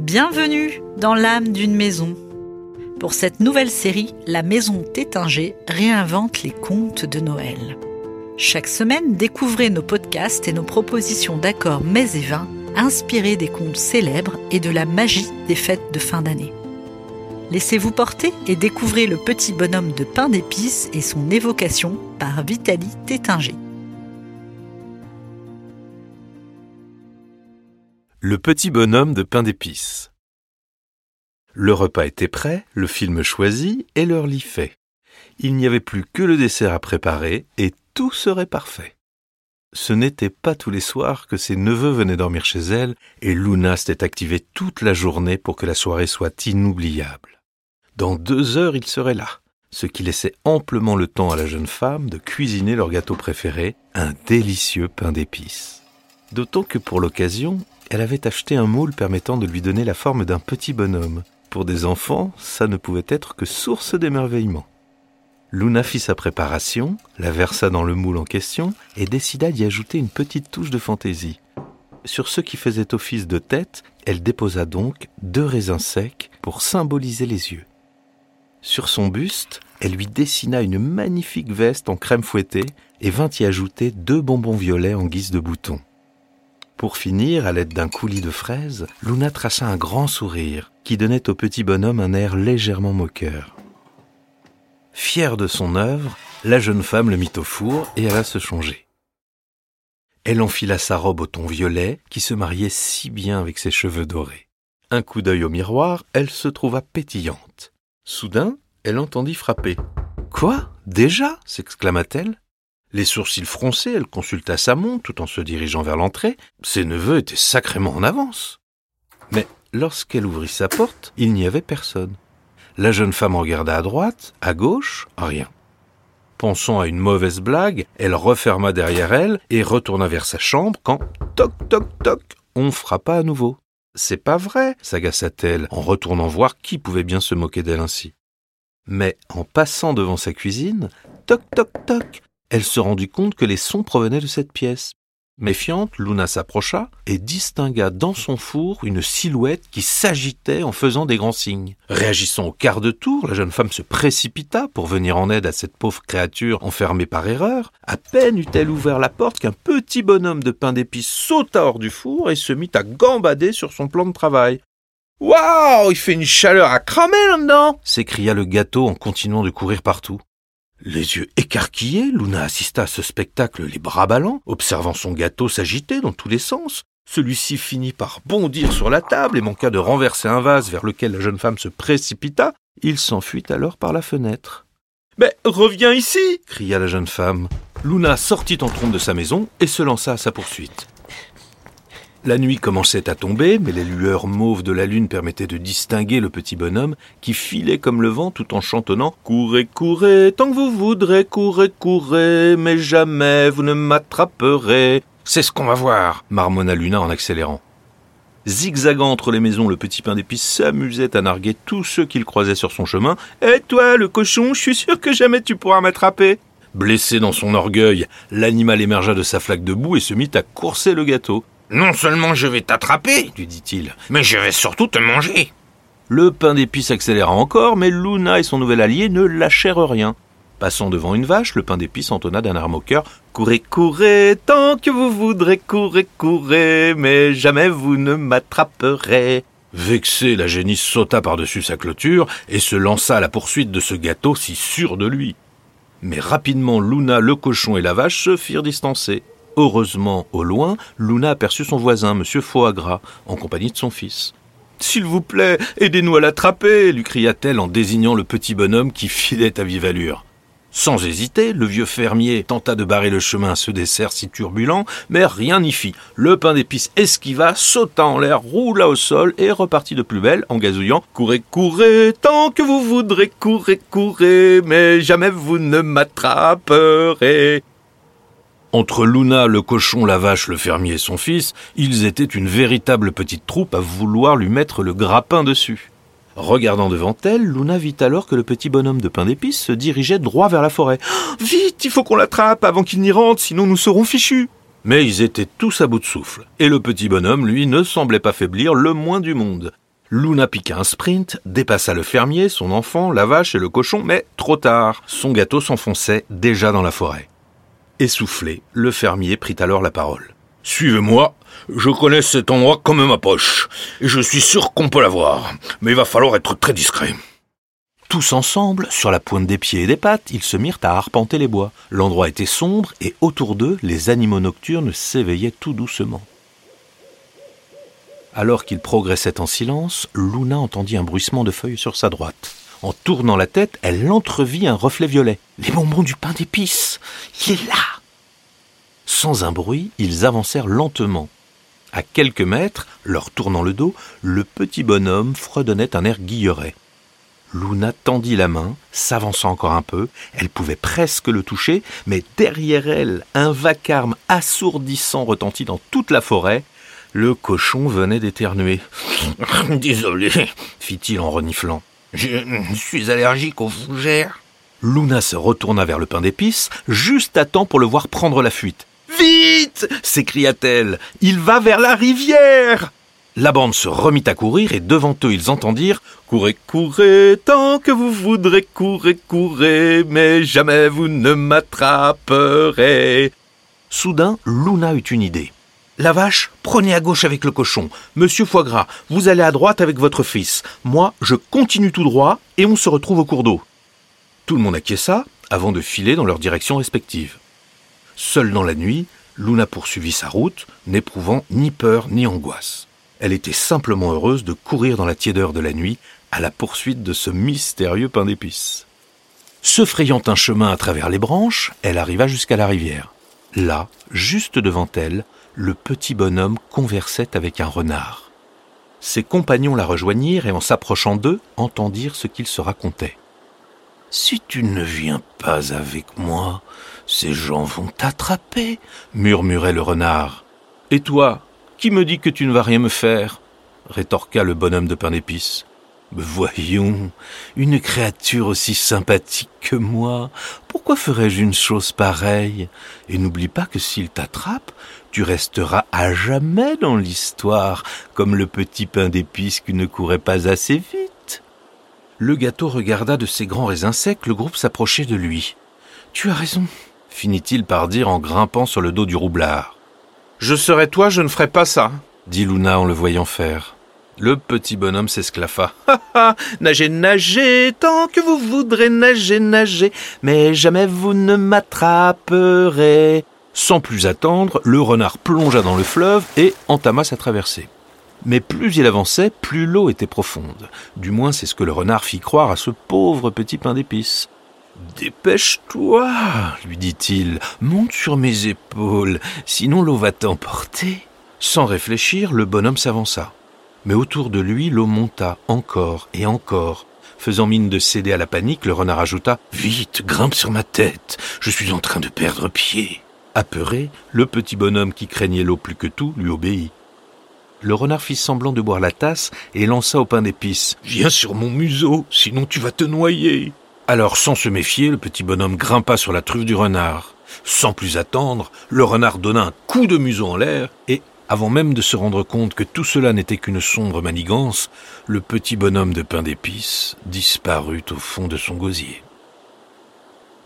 Bienvenue dans l'âme d'une maison. Pour cette nouvelle série, la maison Tétinger réinvente les contes de Noël. Chaque semaine, découvrez nos podcasts et nos propositions d'accords mets et vins inspirés des contes célèbres et de la magie des fêtes de fin d'année. Laissez-vous porter et découvrez le petit bonhomme de pain d'épices et son évocation par Vitaly Tétinger. Le petit bonhomme de pain d'épices. Le repas était prêt, le film choisi et leur lit fait. Il n'y avait plus que le dessert à préparer et tout serait parfait. Ce n'était pas tous les soirs que ses neveux venaient dormir chez elle et Luna s'était activée toute la journée pour que la soirée soit inoubliable. Dans deux heures, il serait là, ce qui laissait amplement le temps à la jeune femme de cuisiner leur gâteau préféré, un délicieux pain d'épices. D'autant que pour l'occasion, elle avait acheté un moule permettant de lui donner la forme d'un petit bonhomme. Pour des enfants, ça ne pouvait être que source d'émerveillement. Luna fit sa préparation, la versa dans le moule en question et décida d'y ajouter une petite touche de fantaisie. Sur ce qui faisait office de tête, elle déposa donc deux raisins secs pour symboliser les yeux. Sur son buste, elle lui dessina une magnifique veste en crème fouettée et vint y ajouter deux bonbons violets en guise de boutons. Pour finir, à l'aide d'un coulis de fraises, Luna traça un grand sourire qui donnait au petit bonhomme un air légèrement moqueur. Fière de son œuvre, la jeune femme le mit au four et alla se changer. Elle enfila sa robe au ton violet qui se mariait si bien avec ses cheveux dorés. Un coup d'œil au miroir, elle se trouva pétillante. Soudain, elle entendit frapper. Quoi? Déjà? s'exclama-t-elle. Les sourcils froncés, elle consulta sa montre tout en se dirigeant vers l'entrée. Ses neveux étaient sacrément en avance. Mais lorsqu'elle ouvrit sa porte, il n'y avait personne. La jeune femme regarda à droite, à gauche, rien. Pensant à une mauvaise blague, elle referma derrière elle et retourna vers sa chambre quand, toc toc toc, on frappa à nouveau. C'est pas vrai, s'agaça-t-elle en retournant voir qui pouvait bien se moquer d'elle ainsi. Mais en passant devant sa cuisine, toc toc toc, elle se rendit compte que les sons provenaient de cette pièce. Méfiante, Luna s'approcha et distingua dans son four une silhouette qui s'agitait en faisant des grands signes. Réagissant au quart de tour, la jeune femme se précipita pour venir en aide à cette pauvre créature enfermée par erreur. À peine eut-elle ouvert la porte qu'un petit bonhomme de pain d'épices sauta hors du four et se mit à gambader sur son plan de travail. Waouh, il fait une chaleur à cramer là-dedans s'écria le gâteau en continuant de courir partout. Les yeux écarquillés, Luna assista à ce spectacle les bras ballants, observant son gâteau s'agiter dans tous les sens. Celui-ci finit par bondir sur la table et manqua de renverser un vase vers lequel la jeune femme se précipita. Il s'enfuit alors par la fenêtre. Mais reviens ici cria la jeune femme. Luna sortit en trompe de sa maison et se lança à sa poursuite. La nuit commençait à tomber, mais les lueurs mauves de la lune permettaient de distinguer le petit bonhomme qui filait comme le vent tout en chantonnant Courez, courez, tant que vous voudrez, courez, courez, mais jamais vous ne m'attraperez. C'est ce qu'on va voir, marmonna Luna en accélérant. Zigzagant entre les maisons, le petit pain d'épices s'amusait à narguer tous ceux qu'il croisait sur son chemin. Et toi, le cochon, je suis sûr que jamais tu pourras m'attraper. Blessé dans son orgueil, l'animal émergea de sa flaque de boue et se mit à courser le gâteau. Non seulement je vais t'attraper, lui dit-il, mais je vais surtout te manger. Le pain d'épices accéléra encore, mais Luna et son nouvel allié ne lâchèrent rien. Passant devant une vache, le pain d'épices entonna d'un arme au cœur Courez, courez, tant que vous voudrez, courez, courez, mais jamais vous ne m'attraperez. Vexé, la génisse sauta par-dessus sa clôture et se lança à la poursuite de ce gâteau si sûr de lui. Mais rapidement, Luna, le cochon et la vache se firent distancer. Heureusement, au loin, Luna aperçut son voisin, M. Foagra, en compagnie de son fils. S'il vous plaît, aidez-nous à l'attraper, lui cria-t-elle en désignant le petit bonhomme qui filait à vive allure. Sans hésiter, le vieux fermier tenta de barrer le chemin à ce dessert si turbulent, mais rien n'y fit. Le pain d'épices esquiva, sauta en l'air, roula au sol et repartit de plus belle en gazouillant Courez, courez, tant que vous voudrez, courez, courez, mais jamais vous ne m'attraperez. Entre Luna, le cochon, la vache, le fermier et son fils, ils étaient une véritable petite troupe à vouloir lui mettre le grappin dessus. Regardant devant elle, Luna vit alors que le petit bonhomme de pain d'épices se dirigeait droit vers la forêt. Vite, il faut qu'on l'attrape avant qu'il n'y rentre, sinon nous serons fichus. Mais ils étaient tous à bout de souffle, et le petit bonhomme, lui, ne semblait pas faiblir le moins du monde. Luna piqua un sprint, dépassa le fermier, son enfant, la vache et le cochon, mais trop tard. Son gâteau s'enfonçait déjà dans la forêt. Essoufflé, le fermier prit alors la parole. Suivez-moi, je connais cet endroit comme ma poche, et je suis sûr qu'on peut l'avoir, mais il va falloir être très discret. Tous ensemble, sur la pointe des pieds et des pattes, ils se mirent à arpenter les bois. L'endroit était sombre et autour d'eux, les animaux nocturnes s'éveillaient tout doucement. Alors qu'ils progressaient en silence, Luna entendit un bruissement de feuilles sur sa droite. En tournant la tête, elle entrevit un reflet violet. Les bonbons du pain d'épices Il est là Sans un bruit, ils avancèrent lentement. À quelques mètres, leur tournant le dos, le petit bonhomme fredonnait un air guilleret. Luna tendit la main, s'avança encore un peu, elle pouvait presque le toucher, mais derrière elle, un vacarme assourdissant retentit dans toute la forêt. Le cochon venait d'éternuer. Désolé, fit-il en reniflant. Je suis allergique aux fougères. Luna se retourna vers le pain d'épices, juste à temps pour le voir prendre la fuite. Vite s'écria-t-elle. Il va vers la rivière la bande se remit à courir et devant eux ils entendirent Courez, courez, tant que vous voudrez, courez, courez, mais jamais vous ne m'attraperez. Soudain, Luna eut une idée. La vache, prenez à gauche avec le cochon. Monsieur Foigras, vous allez à droite avec votre fils. Moi, je continue tout droit et on se retrouve au cours d'eau. Tout le monde acquiesça avant de filer dans leurs directions respectives. Seule dans la nuit, Luna poursuivit sa route, n'éprouvant ni peur ni angoisse. Elle était simplement heureuse de courir dans la tiédeur de la nuit à la poursuite de ce mystérieux pain d'épices. Se frayant un chemin à travers les branches, elle arriva jusqu'à la rivière. Là, juste devant elle, le petit bonhomme conversait avec un renard. Ses compagnons la rejoignirent et en s'approchant d'eux, entendirent ce qu'ils se racontaient. Si tu ne viens pas avec moi, ces gens vont t'attraper, murmurait le renard. Et toi, qui me dit que tu ne vas rien me faire? rétorqua le bonhomme de pain d'épices. Voyons, une créature aussi sympathique que moi, pourquoi ferais-je une chose pareille? Et n'oublie pas que s'il t'attrape, tu resteras à jamais dans l'histoire, comme le petit pain d'épices qui ne courait pas assez vite. Le gâteau regarda de ses grands raisins secs le groupe s'approcher de lui. Tu as raison, finit-il par dire en grimpant sur le dos du roublard. Je serais toi, je ne ferais pas ça, dit Luna en le voyant faire. Le petit bonhomme s'esclaffa. Nagez, nagez, tant que vous voudrez nager, nager, mais jamais vous ne m'attraperez. Sans plus attendre, le renard plongea dans le fleuve et entama sa traversée. Mais plus il avançait, plus l'eau était profonde. Du moins, c'est ce que le renard fit croire à ce pauvre petit pain d'épices. Dépêche-toi, lui dit-il, monte sur mes épaules, sinon l'eau va t'emporter. Sans réfléchir, le bonhomme s'avança. Mais autour de lui, l'eau monta encore et encore. Faisant mine de céder à la panique, le renard ajouta Vite, grimpe sur ma tête, je suis en train de perdre pied. Apeuré, le petit bonhomme qui craignait l'eau plus que tout lui obéit. Le renard fit semblant de boire la tasse et lança au pain d'épices. Viens sur mon museau, sinon tu vas te noyer. Alors, sans se méfier, le petit bonhomme grimpa sur la truffe du renard. Sans plus attendre, le renard donna un coup de museau en l'air, et, avant même de se rendre compte que tout cela n'était qu'une sombre manigance, le petit bonhomme de pain d'épices disparut au fond de son gosier.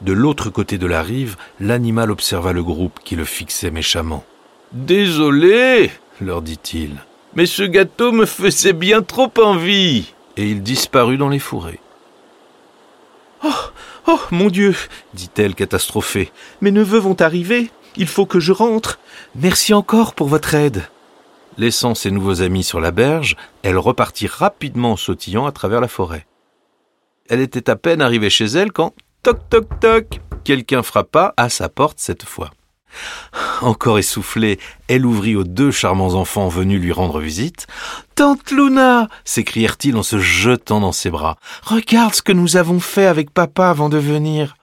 De l'autre côté de la rive, l'animal observa le groupe qui le fixait méchamment. Désolé, leur dit-il, mais ce gâteau me faisait bien trop envie. Et il disparut dans les fourrés. Oh, oh, mon Dieu, dit-elle catastrophée. Mes neveux vont arriver. Il faut que je rentre. Merci encore pour votre aide. Laissant ses nouveaux amis sur la berge, elle repartit rapidement en sautillant à travers la forêt. Elle était à peine arrivée chez elle quand, toc toc toc, quelqu'un frappa à sa porte cette fois. Encore essoufflée, elle ouvrit aux deux charmants enfants venus lui rendre visite. Tante Luna s'écrièrent-ils en se jetant dans ses bras. Regarde ce que nous avons fait avec papa avant de venir.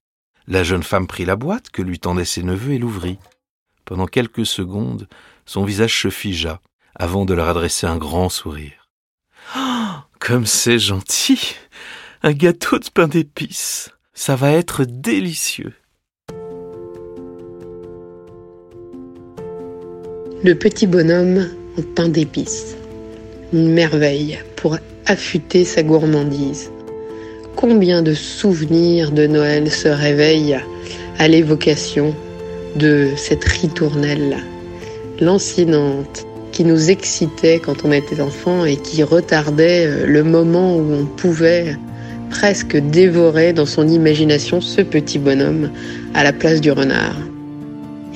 La jeune femme prit la boîte que lui tendaient ses neveux et l'ouvrit. Pendant quelques secondes, son visage se figea avant de leur adresser un grand sourire. Oh, comme c'est gentil Un gâteau de pain d'épices Ça va être délicieux Le petit bonhomme en pain d'épices. Une merveille pour affûter sa gourmandise. Combien de souvenirs de Noël se réveillent à l'évocation de cette ritournelle lancinante qui nous excitait quand on était enfant et qui retardait le moment où on pouvait presque dévorer dans son imagination ce petit bonhomme à la place du renard.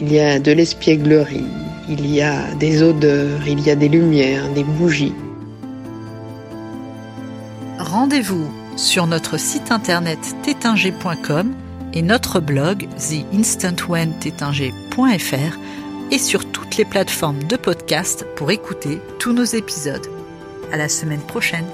Il y a de l'espièglerie, il y a des odeurs, il y a des lumières, des bougies. Rendez-vous sur notre site internet tétinger.com et notre blog theinstantwhentétinger.fr et sur toutes les plateformes de podcast pour écouter tous nos épisodes. À la semaine prochaine.